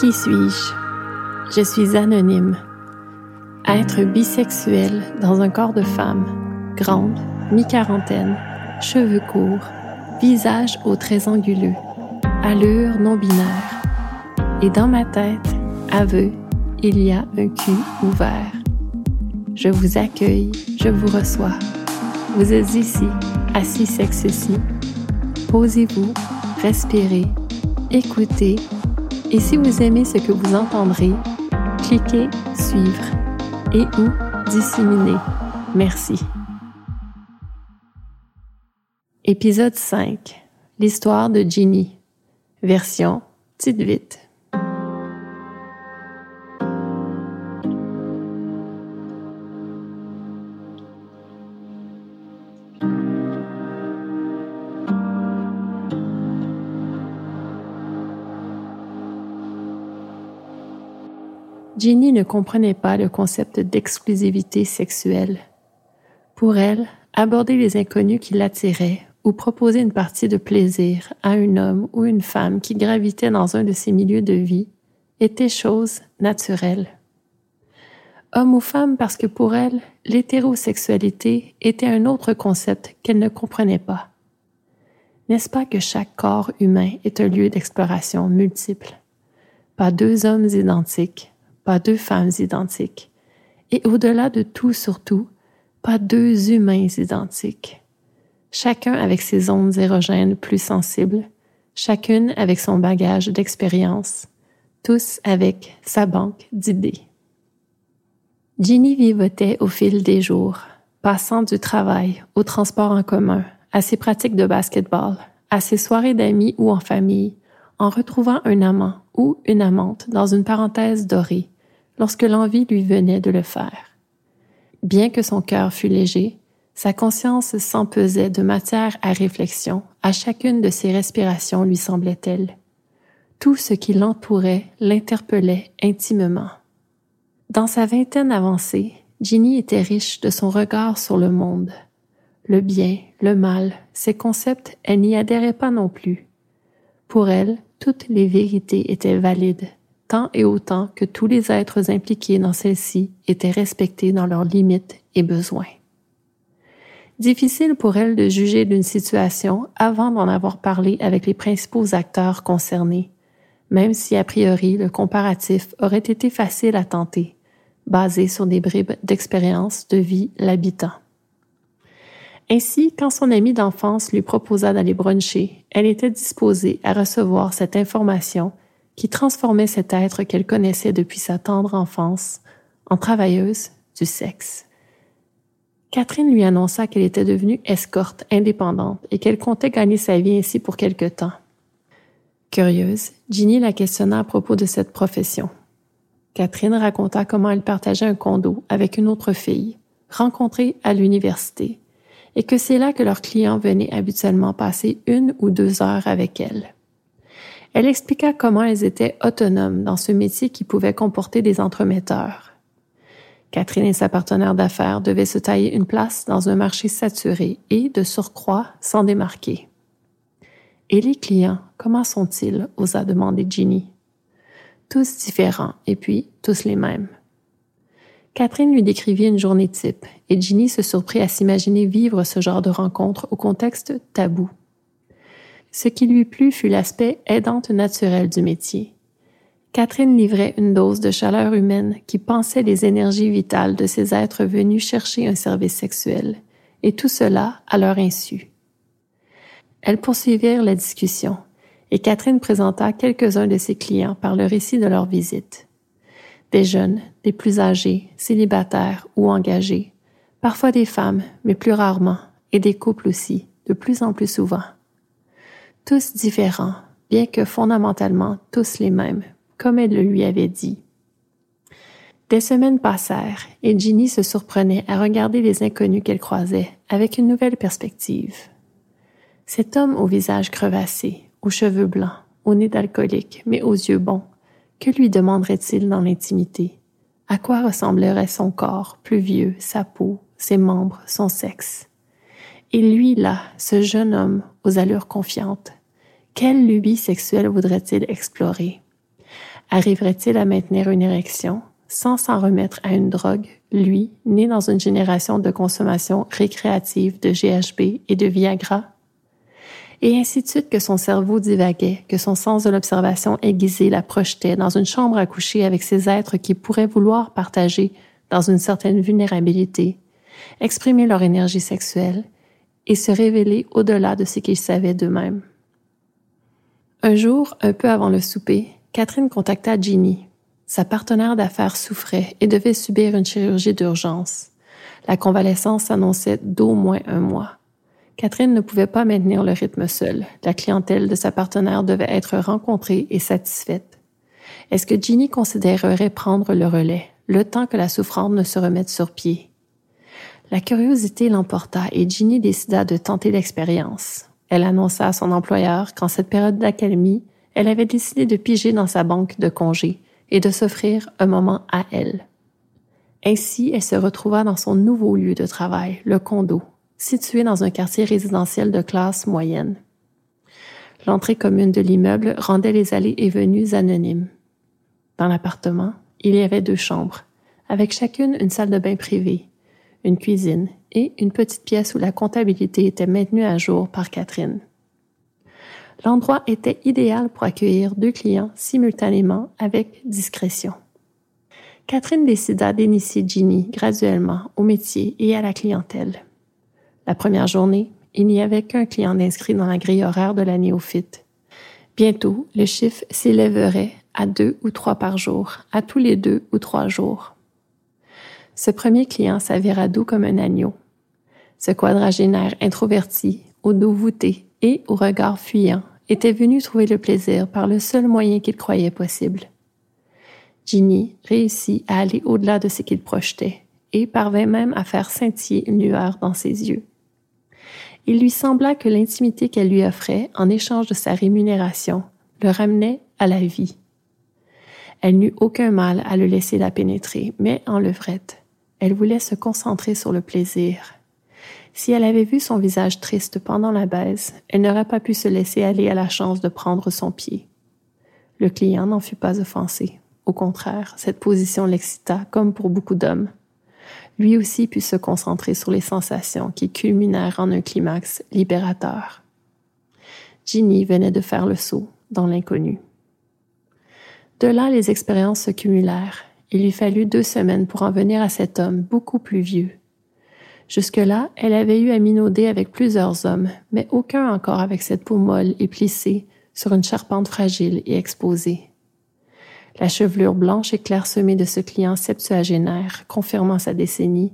Qui suis-je? Je suis anonyme. Être bisexuel dans un corps de femme, grande, mi-quarantaine, cheveux courts, visage aux traits anguleux, allure non binaire. Et dans ma tête, aveu, il y a un cul ouvert. Je vous accueille, je vous reçois. Vous êtes ici, assis sexe ici. Posez-vous, respirez, écoutez, et si vous aimez ce que vous entendrez, cliquez suivre et ou disséminer. Merci. Épisode 5. L'histoire de Ginny. Version petite vite. Ginny ne comprenait pas le concept d'exclusivité sexuelle. Pour elle, aborder les inconnus qui l'attiraient ou proposer une partie de plaisir à un homme ou une femme qui gravitait dans un de ses milieux de vie était chose naturelle. Homme ou femme parce que pour elle, l'hétérosexualité était un autre concept qu'elle ne comprenait pas. N'est-ce pas que chaque corps humain est un lieu d'exploration multiple? Pas deux hommes identiques, pas deux femmes identiques. Et au-delà de tout surtout, pas deux humains identiques. Chacun avec ses ondes érogènes plus sensibles, chacune avec son bagage d'expérience, tous avec sa banque d'idées. Ginny vivotait au fil des jours, passant du travail au transport en commun, à ses pratiques de basketball, à ses soirées d'amis ou en famille, en retrouvant un amant ou une amante dans une parenthèse dorée, lorsque l'envie lui venait de le faire. Bien que son cœur fût léger, sa conscience s'empesait de matière à réflexion à chacune de ses respirations lui semblait-elle. Tout ce qui l'entourait l'interpellait intimement. Dans sa vingtaine avancée, Ginny était riche de son regard sur le monde. Le bien, le mal, ces concepts, elle n'y adhérait pas non plus. Pour elle, toutes les vérités étaient valides, tant et autant que tous les êtres impliqués dans celle-ci étaient respectés dans leurs limites et besoins. Difficile pour elle de juger d'une situation avant d'en avoir parlé avec les principaux acteurs concernés, même si a priori le comparatif aurait été facile à tenter, basé sur des bribes d'expérience de vie l'habitant. Ainsi, quand son amie d'enfance lui proposa d'aller bruncher, elle était disposée à recevoir cette information qui transformait cet être qu'elle connaissait depuis sa tendre enfance en travailleuse du sexe. Catherine lui annonça qu'elle était devenue escorte indépendante et qu'elle comptait gagner sa vie ainsi pour quelque temps. Curieuse, Ginny la questionna à propos de cette profession. Catherine raconta comment elle partageait un condo avec une autre fille, rencontrée à l'université, et que c'est là que leurs clients venaient habituellement passer une ou deux heures avec elle. Elle expliqua comment elles étaient autonomes dans ce métier qui pouvait comporter des entremetteurs. Catherine et sa partenaire d'affaires devaient se tailler une place dans un marché saturé et, de surcroît, s'en démarquer. Et les clients, comment sont-ils osa demander Ginny. Tous différents et puis tous les mêmes. Catherine lui décrivit une journée type et Ginny se surprit à s'imaginer vivre ce genre de rencontre au contexte tabou. Ce qui lui plut fut l'aspect aidante naturel du métier. Catherine livrait une dose de chaleur humaine qui pensait les énergies vitales de ces êtres venus chercher un service sexuel, et tout cela à leur insu. Elles poursuivirent la discussion, et Catherine présenta quelques-uns de ses clients par le récit de leur visite des jeunes, des plus âgés, célibataires ou engagés, parfois des femmes, mais plus rarement, et des couples aussi, de plus en plus souvent. Tous différents, bien que fondamentalement tous les mêmes, comme elle le lui avait dit. Des semaines passèrent et Ginny se surprenait à regarder les inconnus qu'elle croisait avec une nouvelle perspective. Cet homme au visage crevassé, aux cheveux blancs, au nez d'alcoolique, mais aux yeux bons, que lui demanderait-il dans l'intimité? À quoi ressemblerait son corps, plus vieux, sa peau, ses membres, son sexe? Et lui, là, ce jeune homme aux allures confiantes, quelle lubie sexuelle voudrait-il explorer? Arriverait-il à maintenir une érection sans s'en remettre à une drogue, lui, né dans une génération de consommation récréative de GHB et de Viagra? Et ainsi de suite que son cerveau divaguait, que son sens de l'observation aiguisé la projetait dans une chambre à coucher avec ces êtres qui pourraient vouloir partager dans une certaine vulnérabilité, exprimer leur énergie sexuelle et se révéler au-delà de ce qu'ils savaient d'eux-mêmes. Un jour, un peu avant le souper, Catherine contacta Ginny. Sa partenaire d'affaires souffrait et devait subir une chirurgie d'urgence. La convalescence s'annonçait d'au moins un mois. Catherine ne pouvait pas maintenir le rythme seule. La clientèle de sa partenaire devait être rencontrée et satisfaite. Est-ce que Ginny considérerait prendre le relais, le temps que la souffrante ne se remette sur pied? La curiosité l'emporta et Ginny décida de tenter l'expérience. Elle annonça à son employeur qu'en cette période d'accalmie, elle avait décidé de piger dans sa banque de congés et de s'offrir un moment à elle. Ainsi, elle se retrouva dans son nouveau lieu de travail, le condo, situé dans un quartier résidentiel de classe moyenne. L'entrée commune de l'immeuble rendait les allées et venues anonymes. Dans l'appartement, il y avait deux chambres, avec chacune une salle de bain privée, une cuisine et une petite pièce où la comptabilité était maintenue à jour par Catherine. L'endroit était idéal pour accueillir deux clients simultanément avec discrétion. Catherine décida d'initier Ginny graduellement au métier et à la clientèle. La première journée, il n'y avait qu'un client inscrit dans la grille horaire de la néophyte. Bientôt, le chiffre s'élèverait à deux ou trois par jour, à tous les deux ou trois jours. Ce premier client s'avéra doux comme un agneau. Ce quadragénaire introverti, au dos voûté et au regard fuyant, était venu trouver le plaisir par le seul moyen qu'il croyait possible. Ginny réussit à aller au-delà de ce qu'il projetait et parvint même à faire scintiller une lueur dans ses yeux. Il lui sembla que l'intimité qu'elle lui offrait en échange de sa rémunération le ramenait à la vie. Elle n'eut aucun mal à le laisser la pénétrer, mais en levrette. Elle voulait se concentrer sur le plaisir. Si elle avait vu son visage triste pendant la baise, elle n'aurait pas pu se laisser aller à la chance de prendre son pied. Le client n'en fut pas offensé. Au contraire, cette position l'excita comme pour beaucoup d'hommes. Lui aussi put se concentrer sur les sensations qui culminèrent en un climax libérateur. Ginny venait de faire le saut dans l'inconnu. De là, les expériences se cumulèrent. Il lui fallut deux semaines pour en venir à cet homme beaucoup plus vieux. Jusque-là, elle avait eu à minauder avec plusieurs hommes, mais aucun encore avec cette peau molle et plissée sur une charpente fragile et exposée. La chevelure blanche et clairsemée de ce client septuagénaire, confirmant sa décennie,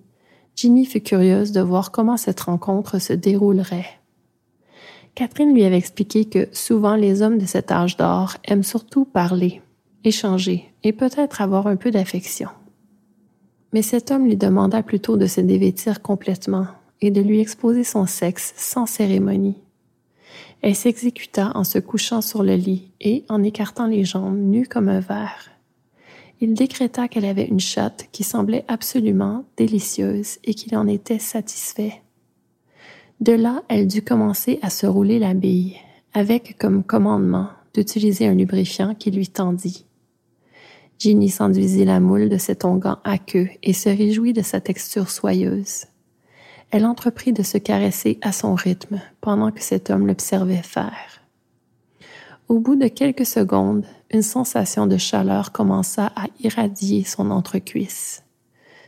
Ginny fut curieuse de voir comment cette rencontre se déroulerait. Catherine lui avait expliqué que souvent les hommes de cet âge d'or aiment surtout parler, échanger et peut-être avoir un peu d'affection. Mais cet homme lui demanda plutôt de se dévêtir complètement et de lui exposer son sexe sans cérémonie. Elle s'exécuta en se couchant sur le lit et en écartant les jambes nues comme un verre. Il décréta qu'elle avait une chatte qui semblait absolument délicieuse et qu'il en était satisfait. De là, elle dut commencer à se rouler la bille, avec comme commandement d'utiliser un lubrifiant qui lui tendit. Ginny s'enduisit la moule de cet onguent aqueux et se réjouit de sa texture soyeuse elle entreprit de se caresser à son rythme pendant que cet homme l'observait faire. Au bout de quelques secondes, une sensation de chaleur commença à irradier son entrecuisse.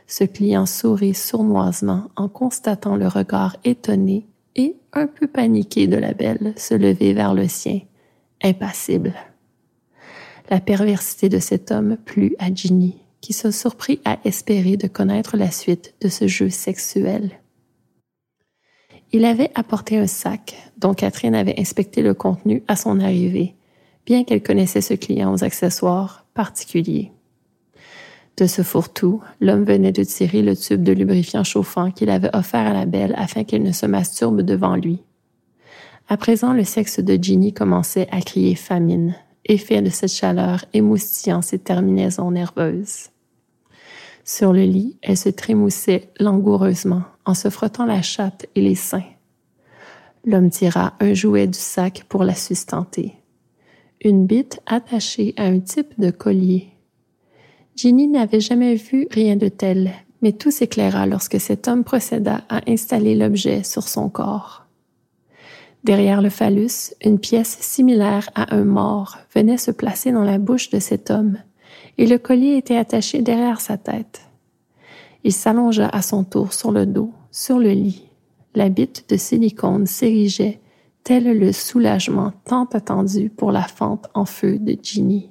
Ce client sourit sournoisement en constatant le regard étonné et un peu paniqué de la belle se lever vers le sien, impassible. La perversité de cet homme plut à Ginny, qui se surprit à espérer de connaître la suite de ce jeu sexuel. Il avait apporté un sac dont Catherine avait inspecté le contenu à son arrivée, bien qu'elle connaissait ce client aux accessoires particuliers. De ce fourre-tout, l'homme venait de tirer le tube de lubrifiant chauffant qu'il avait offert à la belle afin qu'elle ne se masturbe devant lui. À présent, le sexe de Ginny commençait à crier famine, effet de cette chaleur émoustillant ses terminaisons nerveuses. Sur le lit, elle se trémoussait langoureusement en se frottant la chatte et les seins. L'homme tira un jouet du sac pour la sustenter. une bite attachée à un type de collier. Ginny n'avait jamais vu rien de tel, mais tout s'éclaira lorsque cet homme procéda à installer l'objet sur son corps. Derrière le phallus, une pièce similaire à un mort venait se placer dans la bouche de cet homme, et le collier était attaché derrière sa tête. Il s'allongea à son tour sur le dos, sur le lit. La bite de silicone s'érigeait, tel le soulagement tant attendu pour la fente en feu de Ginny.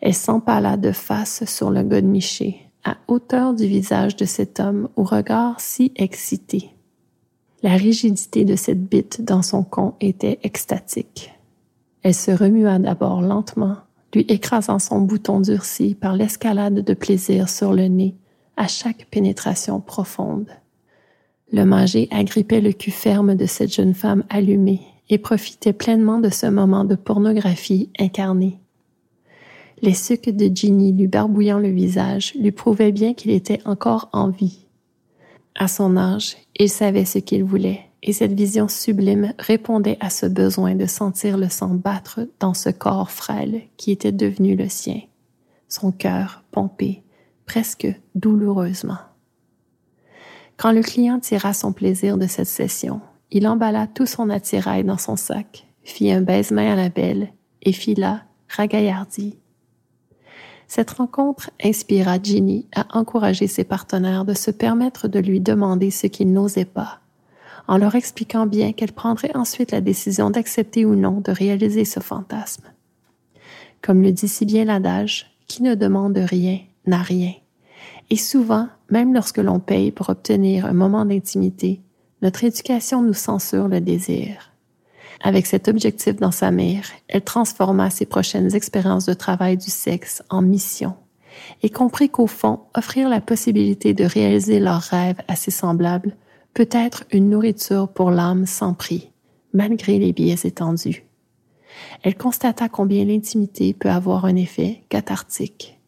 Elle s'empala de face sur le godemiché, à hauteur du visage de cet homme au regard si excité. La rigidité de cette bite dans son con était extatique. Elle se remua d'abord lentement, lui écrasant son bouton durci par l'escalade de plaisir sur le nez à chaque pénétration profonde. Le manger agrippait le cul ferme de cette jeune femme allumée et profitait pleinement de ce moment de pornographie incarnée. Les sucs de Ginny lui barbouillant le visage lui prouvaient bien qu'il était encore en vie. À son âge, il savait ce qu'il voulait, et cette vision sublime répondait à ce besoin de sentir le sang battre dans ce corps frêle qui était devenu le sien, son cœur pompé, presque douloureusement. Quand le client tira son plaisir de cette session, il emballa tout son attirail dans son sac, fit un baise-main à la belle et fila, ragaillardi, cette rencontre inspira Ginny à encourager ses partenaires de se permettre de lui demander ce qu'ils n'osaient pas, en leur expliquant bien qu'elle prendrait ensuite la décision d'accepter ou non de réaliser ce fantasme. Comme le dit si bien l'adage, qui ne demande rien n'a rien. Et souvent, même lorsque l'on paye pour obtenir un moment d'intimité, notre éducation nous censure le désir. Avec cet objectif dans sa mère, elle transforma ses prochaines expériences de travail du sexe en mission et comprit qu'au fond, offrir la possibilité de réaliser leurs rêves à ses semblables peut être une nourriture pour l'âme sans prix, malgré les biais étendus. Elle constata combien l'intimité peut avoir un effet cathartique.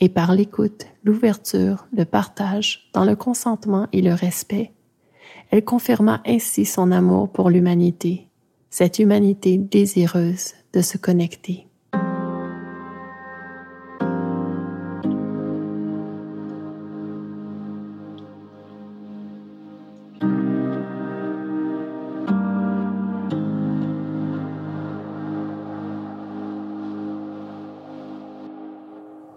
Et par l'écoute, l'ouverture, le partage, dans le consentement et le respect, elle confirma ainsi son amour pour l'humanité cette humanité désireuse de se connecter.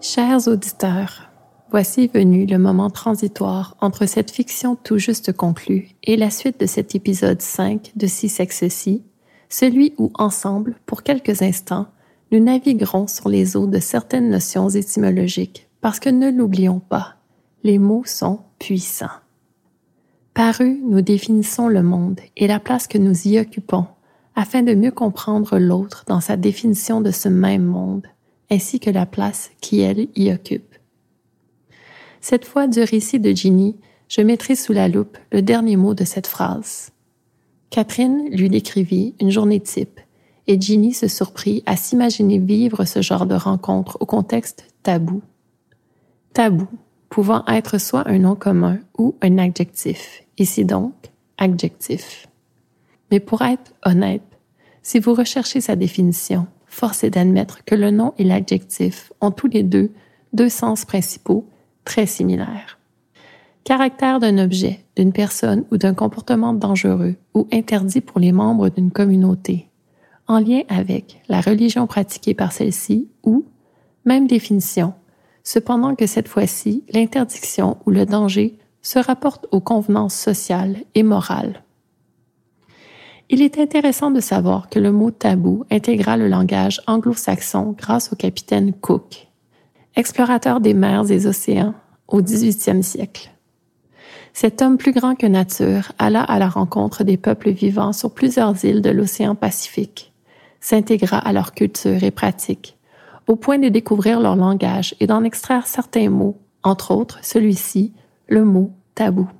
Chers auditeurs, voici venu le moment transitoire entre cette fiction tout juste conclue et la suite de cet épisode 5 de Si Sexe-ci, celui où ensemble, pour quelques instants, nous naviguerons sur les eaux de certaines notions étymologiques, parce que ne l'oublions pas, les mots sont puissants. Par eux, nous définissons le monde et la place que nous y occupons, afin de mieux comprendre l'autre dans sa définition de ce même monde, ainsi que la place qui, elle, y occupe. Cette fois du récit de Ginny, je mettrai sous la loupe le dernier mot de cette phrase. Catherine lui décrivit une journée type, et Ginny se surprit à s'imaginer vivre ce genre de rencontre au contexte tabou. Tabou, pouvant être soit un nom commun ou un adjectif, ici donc adjectif. Mais pour être honnête, si vous recherchez sa définition, force est d'admettre que le nom et l'adjectif ont tous les deux deux sens principaux très similaires. Caractère d'un objet, d'une personne ou d'un comportement dangereux ou interdit pour les membres d'une communauté, en lien avec la religion pratiquée par celle-ci ou, même définition, cependant que cette fois-ci, l'interdiction ou le danger se rapporte aux convenances sociales et morales. Il est intéressant de savoir que le mot tabou intégra le langage anglo-saxon grâce au capitaine Cook, explorateur des mers et océans au XVIIIe siècle. Cet homme plus grand que nature alla à la rencontre des peuples vivant sur plusieurs îles de l'océan Pacifique, s'intégra à leur culture et pratiques, au point de découvrir leur langage et d'en extraire certains mots, entre autres celui-ci, le mot tabou.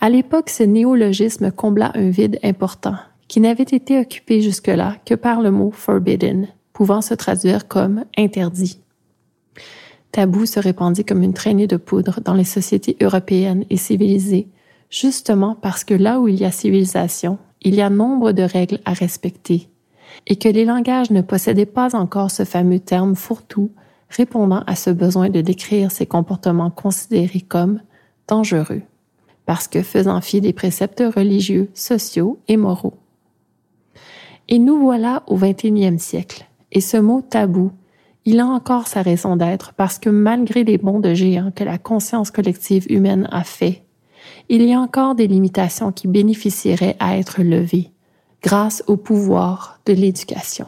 À l'époque, ce néologisme combla un vide important, qui n'avait été occupé jusque-là que par le mot forbidden, pouvant se traduire comme interdit tabou se répandit comme une traînée de poudre dans les sociétés européennes et civilisées, justement parce que là où il y a civilisation, il y a nombre de règles à respecter, et que les langages ne possédaient pas encore ce fameux terme fourre-tout répondant à ce besoin de décrire ces comportements considérés comme dangereux, parce que faisant fi des préceptes religieux, sociaux et moraux. Et nous voilà au XXIe siècle, et ce mot tabou, il a encore sa raison d'être parce que malgré les bons de géant que la conscience collective humaine a fait, il y a encore des limitations qui bénéficieraient à être levées grâce au pouvoir de l'éducation.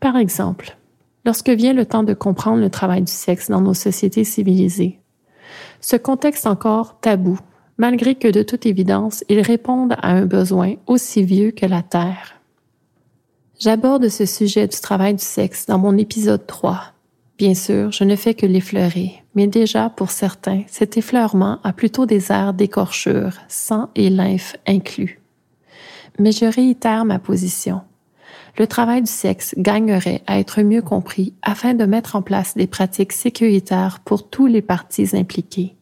Par exemple, lorsque vient le temps de comprendre le travail du sexe dans nos sociétés civilisées. Ce contexte encore tabou, malgré que de toute évidence, il réponde à un besoin aussi vieux que la Terre. J'aborde ce sujet du travail du sexe dans mon épisode 3. Bien sûr, je ne fais que l'effleurer, mais déjà, pour certains, cet effleurement a plutôt des airs d'écorchure, sang et lymphe inclus. Mais je réitère ma position le travail du sexe gagnerait à être mieux compris afin de mettre en place des pratiques sécuritaires pour tous les parties impliquées.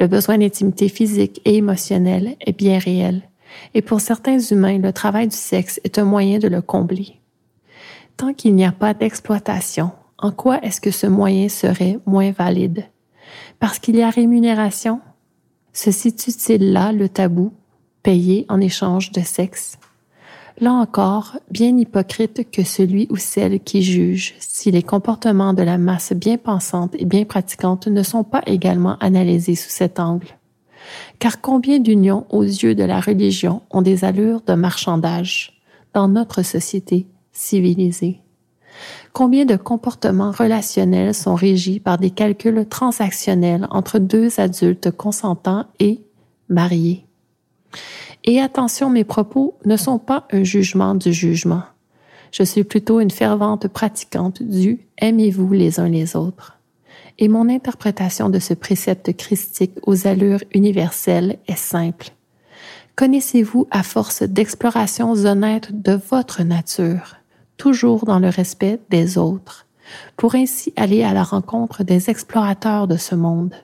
Le besoin d'intimité physique et émotionnelle est bien réel, et pour certains humains, le travail du sexe est un moyen de le combler. Tant qu'il n'y a pas d'exploitation, en quoi est-ce que ce moyen serait moins valide? Parce qu'il y a rémunération? Se situe-t-il là le tabou, payé en échange de sexe? là encore, bien hypocrite que celui ou celle qui juge si les comportements de la masse bien pensante et bien pratiquante ne sont pas également analysés sous cet angle. Car combien d'unions aux yeux de la religion ont des allures de marchandage dans notre société civilisée? Combien de comportements relationnels sont régis par des calculs transactionnels entre deux adultes consentants et mariés? Et attention, mes propos ne sont pas un jugement du jugement. Je suis plutôt une fervente pratiquante du aimez-vous les uns les autres. Et mon interprétation de ce précepte christique aux allures universelles est simple. Connaissez-vous à force d'explorations honnêtes de votre nature, toujours dans le respect des autres, pour ainsi aller à la rencontre des explorateurs de ce monde?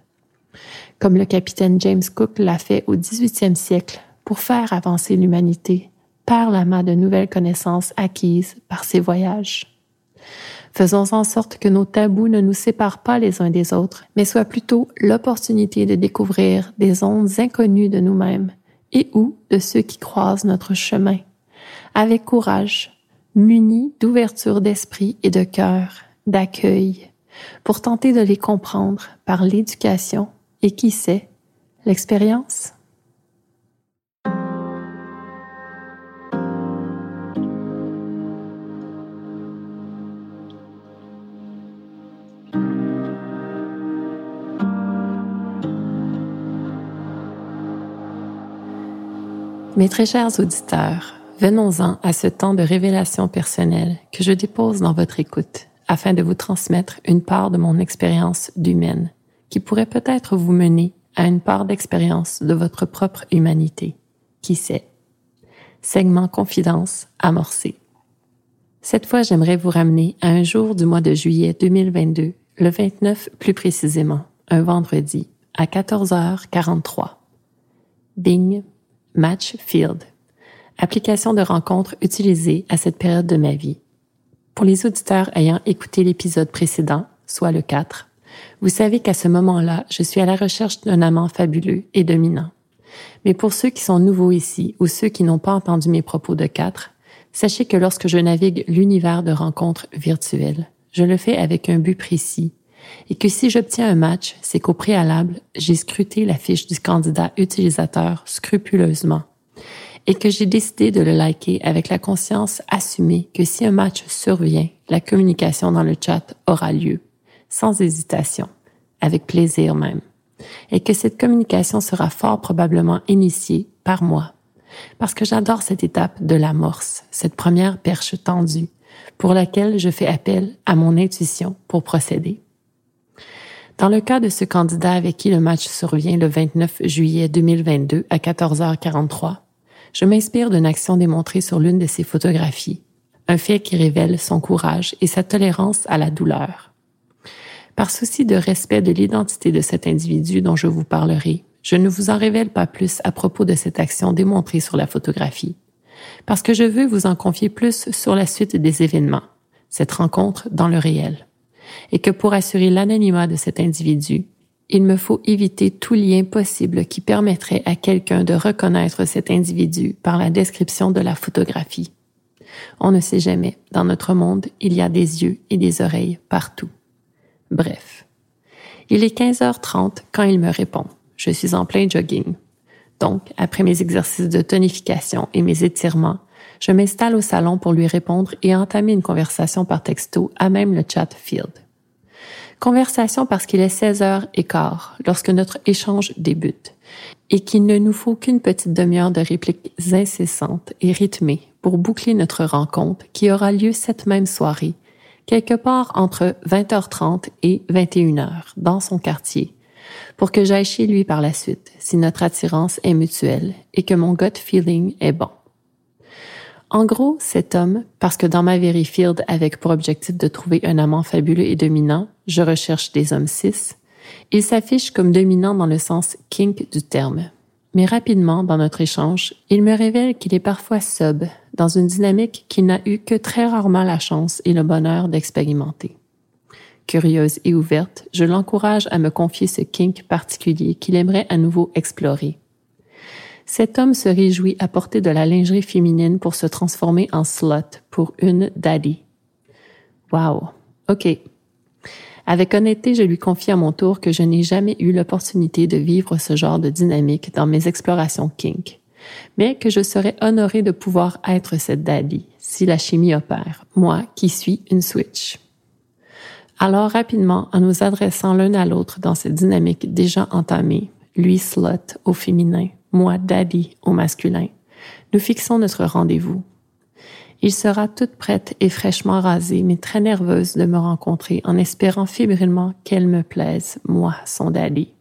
Comme le capitaine James Cook l'a fait au XVIIIe siècle pour faire avancer l'humanité par la main de nouvelles connaissances acquises par ces voyages. Faisons en sorte que nos tabous ne nous séparent pas les uns des autres, mais soient plutôt l'opportunité de découvrir des ondes inconnues de nous-mêmes et ou de ceux qui croisent notre chemin, avec courage, munis d'ouverture d'esprit et de cœur, d'accueil, pour tenter de les comprendre par l'éducation et qui sait, l'expérience. Mes très chers auditeurs, venons-en à ce temps de révélation personnelle que je dépose dans votre écoute afin de vous transmettre une part de mon expérience d'humaine qui pourrait peut-être vous mener à une part d'expérience de votre propre humanité. Qui sait? Segment confidence amorcé. Cette fois, j'aimerais vous ramener à un jour du mois de juillet 2022, le 29 plus précisément, un vendredi, à 14h43. Bing, Match Field, application de rencontre utilisée à cette période de ma vie. Pour les auditeurs ayant écouté l'épisode précédent, soit le 4, vous savez qu'à ce moment-là, je suis à la recherche d'un amant fabuleux et dominant. Mais pour ceux qui sont nouveaux ici ou ceux qui n'ont pas entendu mes propos de 4, sachez que lorsque je navigue l'univers de rencontres virtuelles, je le fais avec un but précis et que si j'obtiens un match, c'est qu'au préalable, j'ai scruté la fiche du candidat utilisateur scrupuleusement. Et que j'ai décidé de le liker avec la conscience assumée que si un match survient, la communication dans le chat aura lieu, sans hésitation, avec plaisir même, et que cette communication sera fort probablement initiée par moi, parce que j'adore cette étape de l'amorce, cette première perche tendue, pour laquelle je fais appel à mon intuition pour procéder. Dans le cas de ce candidat avec qui le match survient le 29 juillet 2022 à 14h43, je m'inspire d'une action démontrée sur l'une de ses photographies, un fait qui révèle son courage et sa tolérance à la douleur. Par souci de respect de l'identité de cet individu dont je vous parlerai, je ne vous en révèle pas plus à propos de cette action démontrée sur la photographie, parce que je veux vous en confier plus sur la suite des événements, cette rencontre dans le réel, et que pour assurer l'anonymat de cet individu, il me faut éviter tout lien possible qui permettrait à quelqu'un de reconnaître cet individu par la description de la photographie. On ne sait jamais, dans notre monde, il y a des yeux et des oreilles partout. Bref. Il est 15h30 quand il me répond. Je suis en plein jogging. Donc, après mes exercices de tonification et mes étirements, je m'installe au salon pour lui répondre et entamer une conversation par texto à même le chat field. Conversation parce qu'il est 16 heures et quart lorsque notre échange débute et qu'il ne nous faut qu'une petite demi-heure de répliques incessantes et rythmées pour boucler notre rencontre qui aura lieu cette même soirée, quelque part entre 20h30 et 21h dans son quartier, pour que j'aille chez lui par la suite si notre attirance est mutuelle et que mon gut feeling est bon. En gros, cet homme, parce que dans ma very field avec pour objectif de trouver un amant fabuleux et dominant, je recherche des hommes cis, il s'affiche comme dominant dans le sens kink du terme. Mais rapidement, dans notre échange, il me révèle qu'il est parfois sub, dans une dynamique qu'il n'a eu que très rarement la chance et le bonheur d'expérimenter. Curieuse et ouverte, je l'encourage à me confier ce kink particulier qu'il aimerait à nouveau explorer. Cet homme se réjouit à porter de la lingerie féminine pour se transformer en slut pour une daddy. Wow. OK. Avec honnêteté, je lui confie à mon tour que je n'ai jamais eu l'opportunité de vivre ce genre de dynamique dans mes explorations kink, mais que je serais honorée de pouvoir être cette daddy si la chimie opère, moi qui suis une switch. Alors rapidement, en nous adressant l'un à l'autre dans cette dynamique déjà entamée, lui slut au féminin, moi daddy au masculin, nous fixons notre rendez-vous. Il sera toute prête et fraîchement rasée, mais très nerveuse de me rencontrer en espérant fébrilement qu'elle me plaise, moi, son daddy.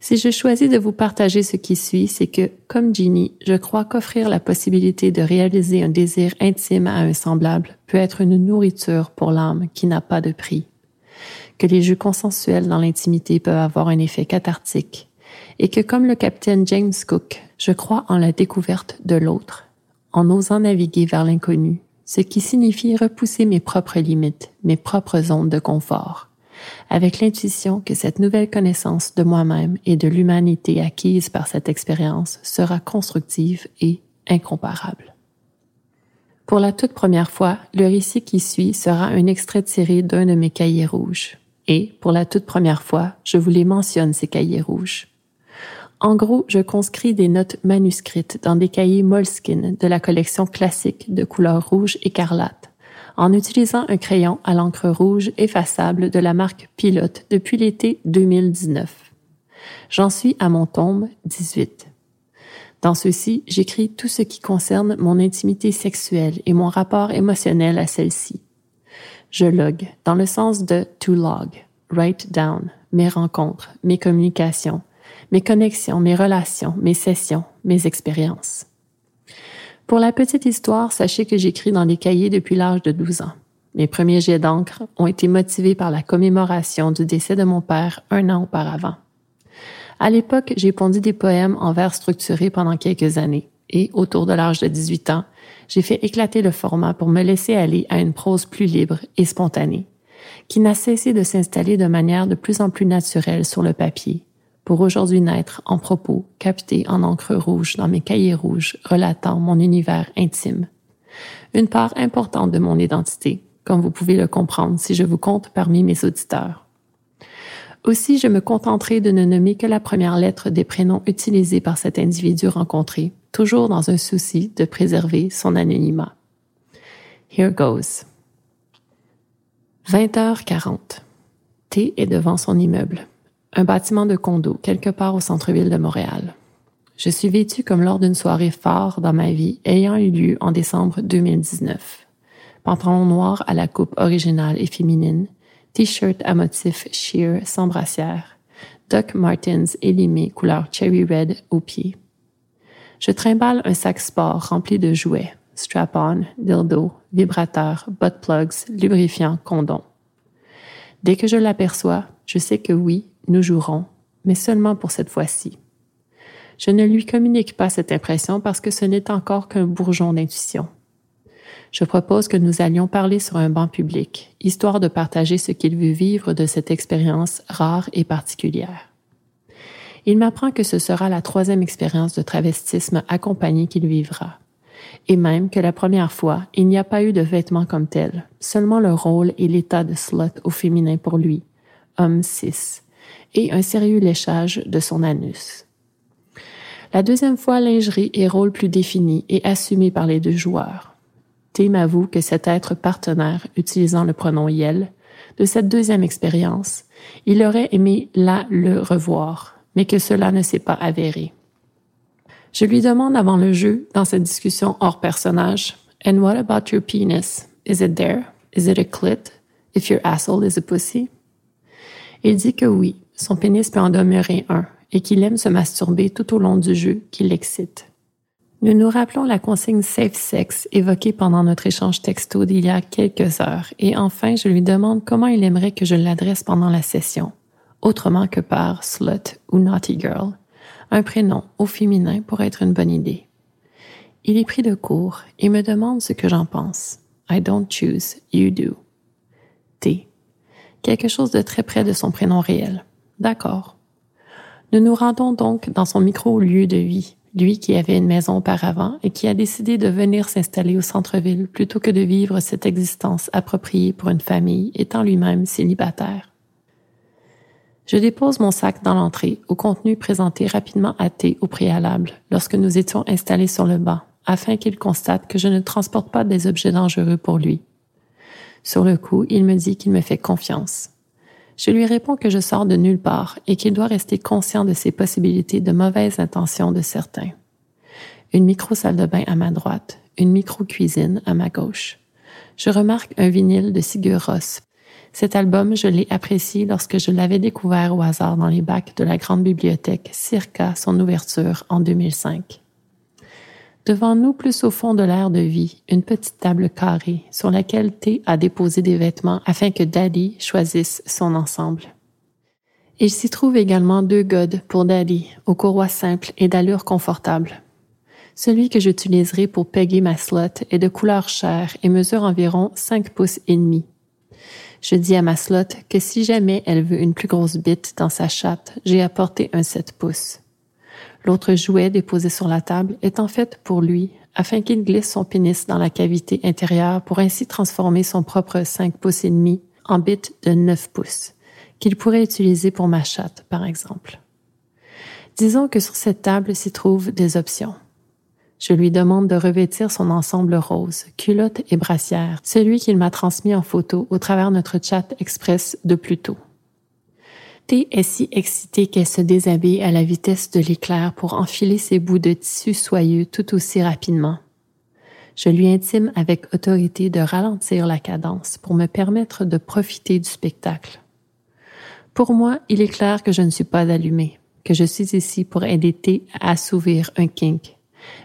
Si je choisis de vous partager ce qui suit, c'est que, comme Ginny, je crois qu'offrir la possibilité de réaliser un désir intime à un semblable peut être une nourriture pour l'âme qui n'a pas de prix. Que les jeux consensuels dans l'intimité peuvent avoir un effet cathartique. Et que, comme le capitaine James Cook, je crois en la découverte de l'autre, en osant naviguer vers l'inconnu, ce qui signifie repousser mes propres limites, mes propres zones de confort, avec l'intuition que cette nouvelle connaissance de moi-même et de l'humanité acquise par cette expérience sera constructive et incomparable. Pour la toute première fois, le récit qui suit sera un extrait tiré d'un de mes cahiers rouges. Et, pour la toute première fois, je vous les mentionne, ces cahiers rouges. En gros, je conscris des notes manuscrites dans des cahiers Moleskine de la collection classique de couleur rouge écarlate, en utilisant un crayon à l'encre rouge effaçable de la marque Pilote depuis l'été 2019. J'en suis à mon tome 18. Dans ceux-ci, j'écris tout ce qui concerne mon intimité sexuelle et mon rapport émotionnel à celle-ci. Je log, dans le sens de to log, write down, mes rencontres, mes communications, mes connexions, mes relations, mes sessions, mes expériences. Pour la petite histoire, sachez que j'écris dans des cahiers depuis l'âge de 12 ans. Mes premiers jets d'encre ont été motivés par la commémoration du décès de mon père un an auparavant. À l'époque, j'ai pondu des poèmes en vers structurés pendant quelques années et, autour de l'âge de 18 ans, j'ai fait éclater le format pour me laisser aller à une prose plus libre et spontanée, qui n'a cessé de s'installer de manière de plus en plus naturelle sur le papier pour aujourd'hui naître en propos captés en encre rouge dans mes cahiers rouges relatant mon univers intime. Une part importante de mon identité, comme vous pouvez le comprendre si je vous compte parmi mes auditeurs. Aussi, je me contenterai de ne nommer que la première lettre des prénoms utilisés par cet individu rencontré, toujours dans un souci de préserver son anonymat. Here goes. 20h40. T est devant son immeuble un bâtiment de condo quelque part au centre-ville de Montréal. Je suis vêtue comme lors d'une soirée phare dans ma vie ayant eu lieu en décembre 2019. Pantalon noir à la coupe originale et féminine, t-shirt à motif sheer sans brassière, Doc Martens élimé couleur cherry red aux pieds. Je trimballe un sac sport rempli de jouets, strap-on, dildo, vibrateur, butt plugs, lubrifiant, condom. Dès que je l'aperçois, je sais que oui, nous jouerons, mais seulement pour cette fois-ci. Je ne lui communique pas cette impression parce que ce n'est encore qu'un bourgeon d'intuition. Je propose que nous allions parler sur un banc public, histoire de partager ce qu'il veut vivre de cette expérience rare et particulière. Il m'apprend que ce sera la troisième expérience de travestisme accompagnée qu'il vivra. Et même que la première fois, il n'y a pas eu de vêtements comme tel, seulement le rôle et l'état de slut au féminin pour lui, homme cis, et un sérieux léchage de son anus. La deuxième fois, lingerie et rôle plus définis et assumés par les deux joueurs. T m'avoue que cet être partenaire utilisant le pronom Yel de cette deuxième expérience, il aurait aimé là le revoir, mais que cela ne s'est pas avéré. Je lui demande avant le jeu, dans cette discussion hors personnage, And what about your penis? Is it there? Is it a clit? If your asshole is a pussy? Il dit que oui, son pénis peut en demeurer un, et qu'il aime se masturber tout au long du jeu qui l'excite. Nous nous rappelons la consigne safe sex évoquée pendant notre échange texto d'il y a quelques heures, et enfin je lui demande comment il aimerait que je l'adresse pendant la session autrement que par slut ou naughty girl, un prénom au féminin pour être une bonne idée. Il est pris de court et me demande ce que j'en pense. I don't choose, you do. T. Quelque chose de très près de son prénom réel. D'accord. Nous nous rendons donc dans son micro-lieu de vie, lui qui avait une maison auparavant et qui a décidé de venir s'installer au centre-ville plutôt que de vivre cette existence appropriée pour une famille étant lui-même célibataire. Je dépose mon sac dans l'entrée, au contenu présenté rapidement à T au préalable, lorsque nous étions installés sur le banc, afin qu'il constate que je ne transporte pas des objets dangereux pour lui. Sur le coup, il me dit qu'il me fait confiance. Je lui réponds que je sors de nulle part et qu'il doit rester conscient de ses possibilités de mauvaises intentions de certains. Une micro-salle de bain à ma droite, une micro-cuisine à ma gauche. Je remarque un vinyle de Sigur Rós cet album, je l'ai apprécié lorsque je l'avais découvert au hasard dans les bacs de la grande bibliothèque circa son ouverture en 2005. Devant nous, plus au fond de l'air de vie, une petite table carrée sur laquelle T a déposé des vêtements afin que Daddy choisisse son ensemble. Il s'y trouve également deux godes pour Daddy, aux courroies simples et d'allure confortable. Celui que j'utiliserai pour peguer ma slot est de couleur chair et mesure environ 5 pouces et demi. Je dis à ma slot que si jamais elle veut une plus grosse bite dans sa chatte, j'ai apporté un 7 pouces. L'autre jouet déposé sur la table est en fait pour lui, afin qu'il glisse son pénis dans la cavité intérieure pour ainsi transformer son propre 5 pouces et demi en bite de 9 pouces, qu'il pourrait utiliser pour ma chatte, par exemple. Disons que sur cette table s'y trouvent des options. Je lui demande de revêtir son ensemble rose, culotte et brassière, celui qu'il m'a transmis en photo au travers notre chat express de plus tôt. T est si excitée qu'elle se déshabille à la vitesse de l'éclair pour enfiler ses bouts de tissu soyeux tout aussi rapidement. Je lui intime avec autorité de ralentir la cadence pour me permettre de profiter du spectacle. Pour moi, il est clair que je ne suis pas allumée, que je suis ici pour aider T à assouvir un kink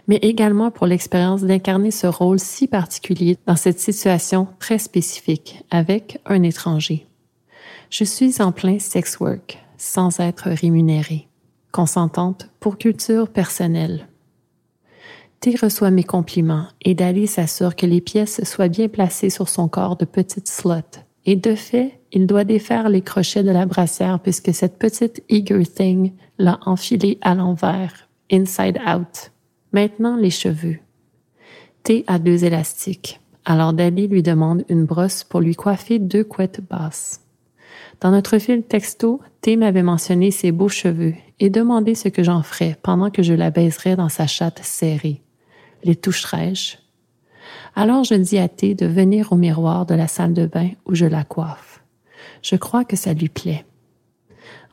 mais également pour l'expérience d'incarner ce rôle si particulier dans cette situation très spécifique avec un étranger. Je suis en plein sex work, sans être rémunérée, consentante pour culture personnelle. T reçoit mes compliments et Dali s'assure que les pièces soient bien placées sur son corps de petite slot. Et de fait, il doit défaire les crochets de la brassière puisque cette petite eager thing l'a enfilé à l'envers, inside out. Maintenant, les cheveux. T a deux élastiques. Alors Dali lui demande une brosse pour lui coiffer deux couettes basses. Dans notre fil texto, T m'avait mentionné ses beaux cheveux et demandé ce que j'en ferais pendant que je la baiserais dans sa chatte serrée. Les toucherais-je? Alors je dis à T de venir au miroir de la salle de bain où je la coiffe. Je crois que ça lui plaît.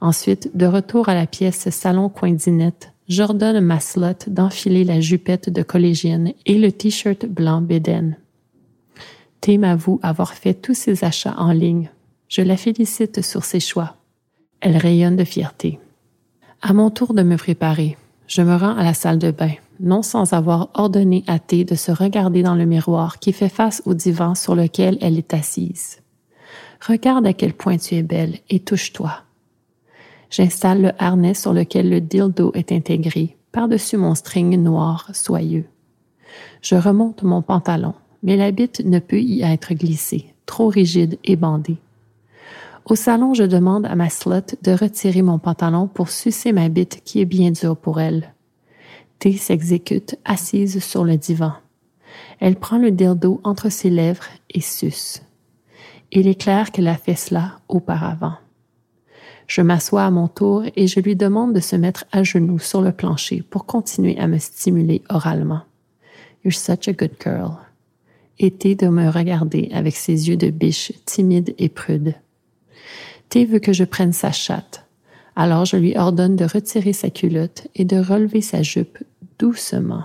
Ensuite, de retour à la pièce salon coin dinette, j'ordonne ma slot d'enfiler la jupette de collégienne et le t-shirt blanc béden. T m'avoue avoir fait tous ses achats en ligne. Je la félicite sur ses choix. Elle rayonne de fierté. À mon tour de me préparer, je me rends à la salle de bain, non sans avoir ordonné à T de se regarder dans le miroir qui fait face au divan sur lequel elle est assise. Regarde à quel point tu es belle et touche-toi. J'installe le harnais sur lequel le dildo est intégré, par-dessus mon string noir soyeux. Je remonte mon pantalon, mais la bite ne peut y être glissée, trop rigide et bandée. Au salon, je demande à ma slut de retirer mon pantalon pour sucer ma bite qui est bien dure pour elle. T s'exécute assise sur le divan. Elle prend le dildo entre ses lèvres et suce. Il est clair qu'elle a fait cela auparavant. Je m'assois à mon tour et je lui demande de se mettre à genoux sur le plancher pour continuer à me stimuler oralement. You're such a good girl. Et T de me regarder avec ses yeux de biche timides et prudes. T veut que je prenne sa chatte. Alors je lui ordonne de retirer sa culotte et de relever sa jupe doucement.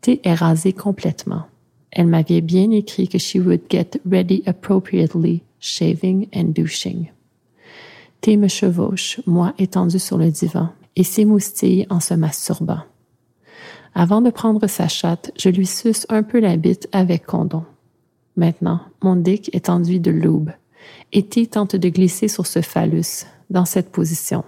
T est rasée complètement. Elle m'avait bien écrit que she would get ready appropriately, shaving and douching. T me chevauche, moi étendu sur le divan, et s'émoustille en se masturbant. Avant de prendre sa chatte, je lui suce un peu la bite avec condom. Maintenant, mon dick est enduit de lube et tente de glisser sur ce phallus, dans cette position.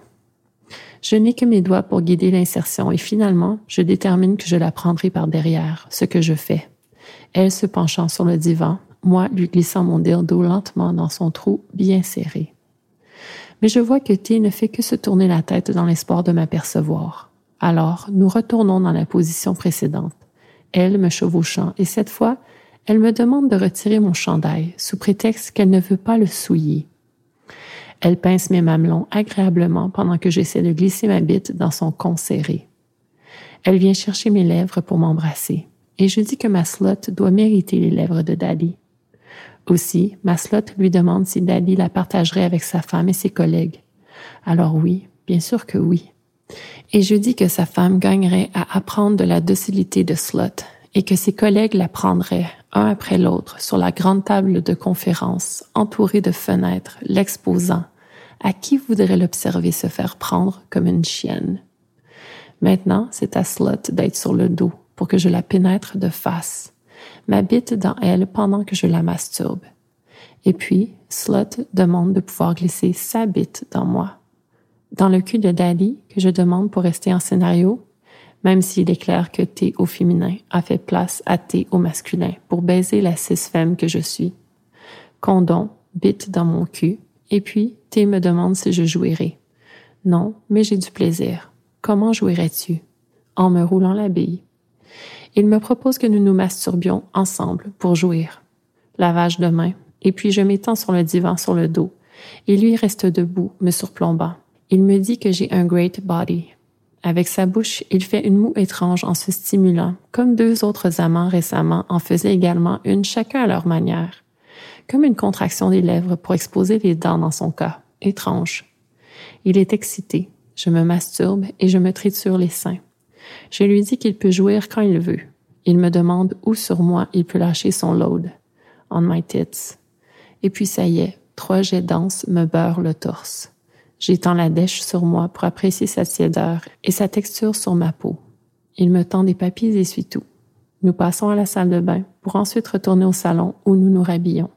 Je n'ai que mes doigts pour guider l'insertion et finalement, je détermine que je la prendrai par derrière, ce que je fais. Elle se penchant sur le divan, moi lui glissant mon dildo lentement dans son trou bien serré. Mais je vois que T ne fait que se tourner la tête dans l'espoir de m'apercevoir. Alors, nous retournons dans la position précédente. Elle me chevauchant et cette fois, elle me demande de retirer mon chandail sous prétexte qu'elle ne veut pas le souiller. Elle pince mes mamelons agréablement pendant que j'essaie de glisser ma bite dans son con serré. Elle vient chercher mes lèvres pour m'embrasser et je dis que ma slot doit mériter les lèvres de Daddy. Aussi, ma slot lui demande si Daddy la partagerait avec sa femme et ses collègues. Alors oui, bien sûr que oui. Et je dis que sa femme gagnerait à apprendre de la docilité de Slot et que ses collègues la prendraient un après l'autre sur la grande table de conférence entourée de fenêtres, l'exposant à qui voudrait l'observer se faire prendre comme une chienne? Maintenant, c'est à Slot d'être sur le dos pour que je la pénètre de face, ma bite dans elle pendant que je la masturbe. Et puis, Slot demande de pouvoir glisser sa bite dans moi. Dans le cul de Daddy, que je demande pour rester en scénario, même s'il est clair que T au féminin a fait place à T au masculin pour baiser la cis-femme que je suis. Condom, bite dans mon cul, et puis T me demande si je jouirai. Non, mais j'ai du plaisir. Comment jouirais-tu? En me roulant la bille. Il me propose que nous nous masturbions ensemble pour jouir. Lavage de main, et puis je m'étends sur le divan sur le dos, et lui reste debout, me surplombant. Il me dit que j'ai un great body, avec sa bouche, il fait une moue étrange en se stimulant, comme deux autres amants récemment en faisaient également une chacun à leur manière. Comme une contraction des lèvres pour exposer les dents dans son cas. Étrange. Il est excité. Je me masturbe et je me triture les seins. Je lui dis qu'il peut jouir quand il veut. Il me demande où sur moi il peut lâcher son load. On my tits. Et puis ça y est, trois jets denses me beurrent le torse. J'étends la dèche sur moi pour apprécier sa tiédeur et sa texture sur ma peau. Il me tend des papiers essuie-tout. Nous passons à la salle de bain pour ensuite retourner au salon où nous nous rhabillons.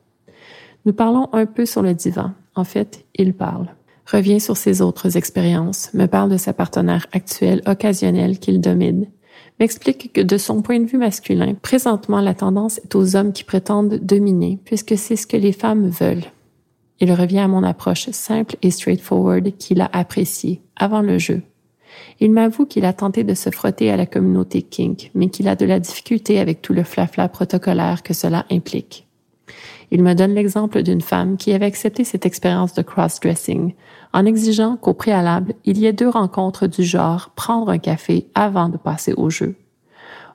Nous parlons un peu sur le divan. En fait, il parle. Revient sur ses autres expériences, me parle de sa partenaire actuelle occasionnelle qu'il domine, m'explique que de son point de vue masculin, présentement la tendance est aux hommes qui prétendent dominer, puisque c'est ce que les femmes veulent. Il revient à mon approche simple et straightforward qu'il a appréciée avant le jeu. Il m'avoue qu'il a tenté de se frotter à la communauté kink, mais qu'il a de la difficulté avec tout le flafla protocolaire que cela implique. Il me donne l'exemple d'une femme qui avait accepté cette expérience de cross-dressing en exigeant qu'au préalable, il y ait deux rencontres du genre prendre un café avant de passer au jeu.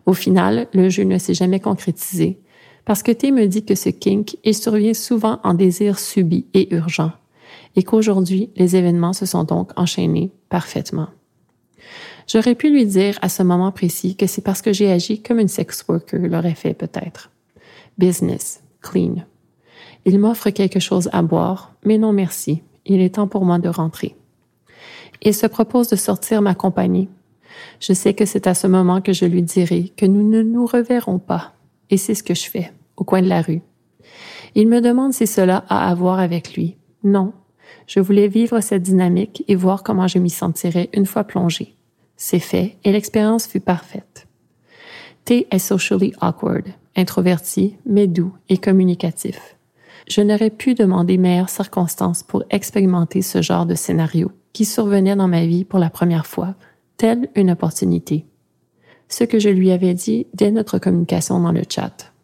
Au final, le jeu ne s'est jamais concrétisé parce que T me dit que ce kink, il survient souvent en désir subi et urgent, et qu'aujourd'hui, les événements se sont donc enchaînés parfaitement. J'aurais pu lui dire à ce moment précis que c'est parce que j'ai agi comme une sex worker l'aurait fait peut-être. Business, clean. Il m'offre quelque chose à boire, mais non merci, il est temps pour moi de rentrer. Il se propose de sortir ma compagnie. Je sais que c'est à ce moment que je lui dirai que nous ne nous reverrons pas et c'est ce que je fais, au coin de la rue. Il me demande si cela a à voir avec lui. Non. Je voulais vivre cette dynamique et voir comment je m'y sentirais une fois plongée. C'est fait et l'expérience fut parfaite. T est socially awkward, introverti, mais doux et communicatif. Je n'aurais pu demander meilleures circonstances pour expérimenter ce genre de scénario qui survenait dans ma vie pour la première fois, telle une opportunité. Ce que je lui avais dit dès notre communication dans le chat.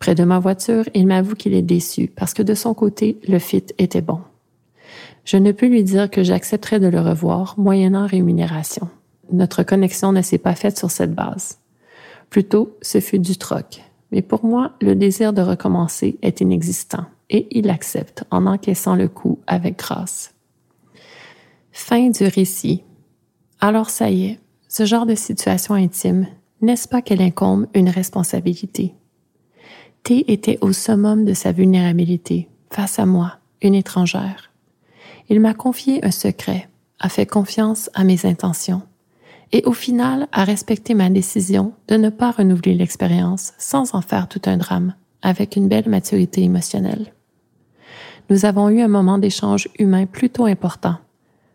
Près de ma voiture, il m'avoue qu'il est déçu parce que de son côté, le fit était bon. Je ne peux lui dire que j'accepterai de le revoir moyennant rémunération. Notre connexion ne s'est pas faite sur cette base. Plutôt, ce fut du troc. Mais pour moi, le désir de recommencer est inexistant et il accepte en encaissant le coup avec grâce. Fin du récit. Alors ça y est, ce genre de situation intime, n'est-ce pas qu'elle incombe une responsabilité? T était au summum de sa vulnérabilité, face à moi, une étrangère. Il m'a confié un secret, a fait confiance à mes intentions, et au final a respecté ma décision de ne pas renouveler l'expérience sans en faire tout un drame, avec une belle maturité émotionnelle. Nous avons eu un moment d'échange humain plutôt important,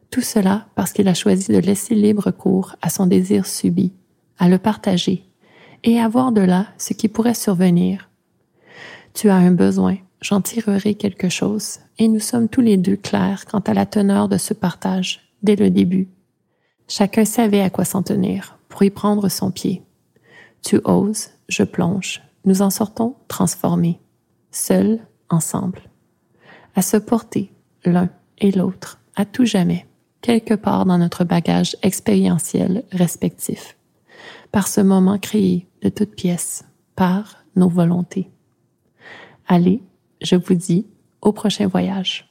tout cela parce qu'il a choisi de laisser libre cours à son désir subi, à le partager et à voir de là ce qui pourrait survenir. Tu as un besoin, j'en tirerai quelque chose, et nous sommes tous les deux clairs quant à la teneur de ce partage dès le début. Chacun savait à quoi s'en tenir pour y prendre son pied. Tu oses, je plonge, nous en sortons transformés, seuls, ensemble, à se porter l'un et l'autre à tout jamais quelque part dans notre bagage expérientiel respectif, par ce moment créé de toutes pièces, par nos volontés. Allez, je vous dis au prochain voyage.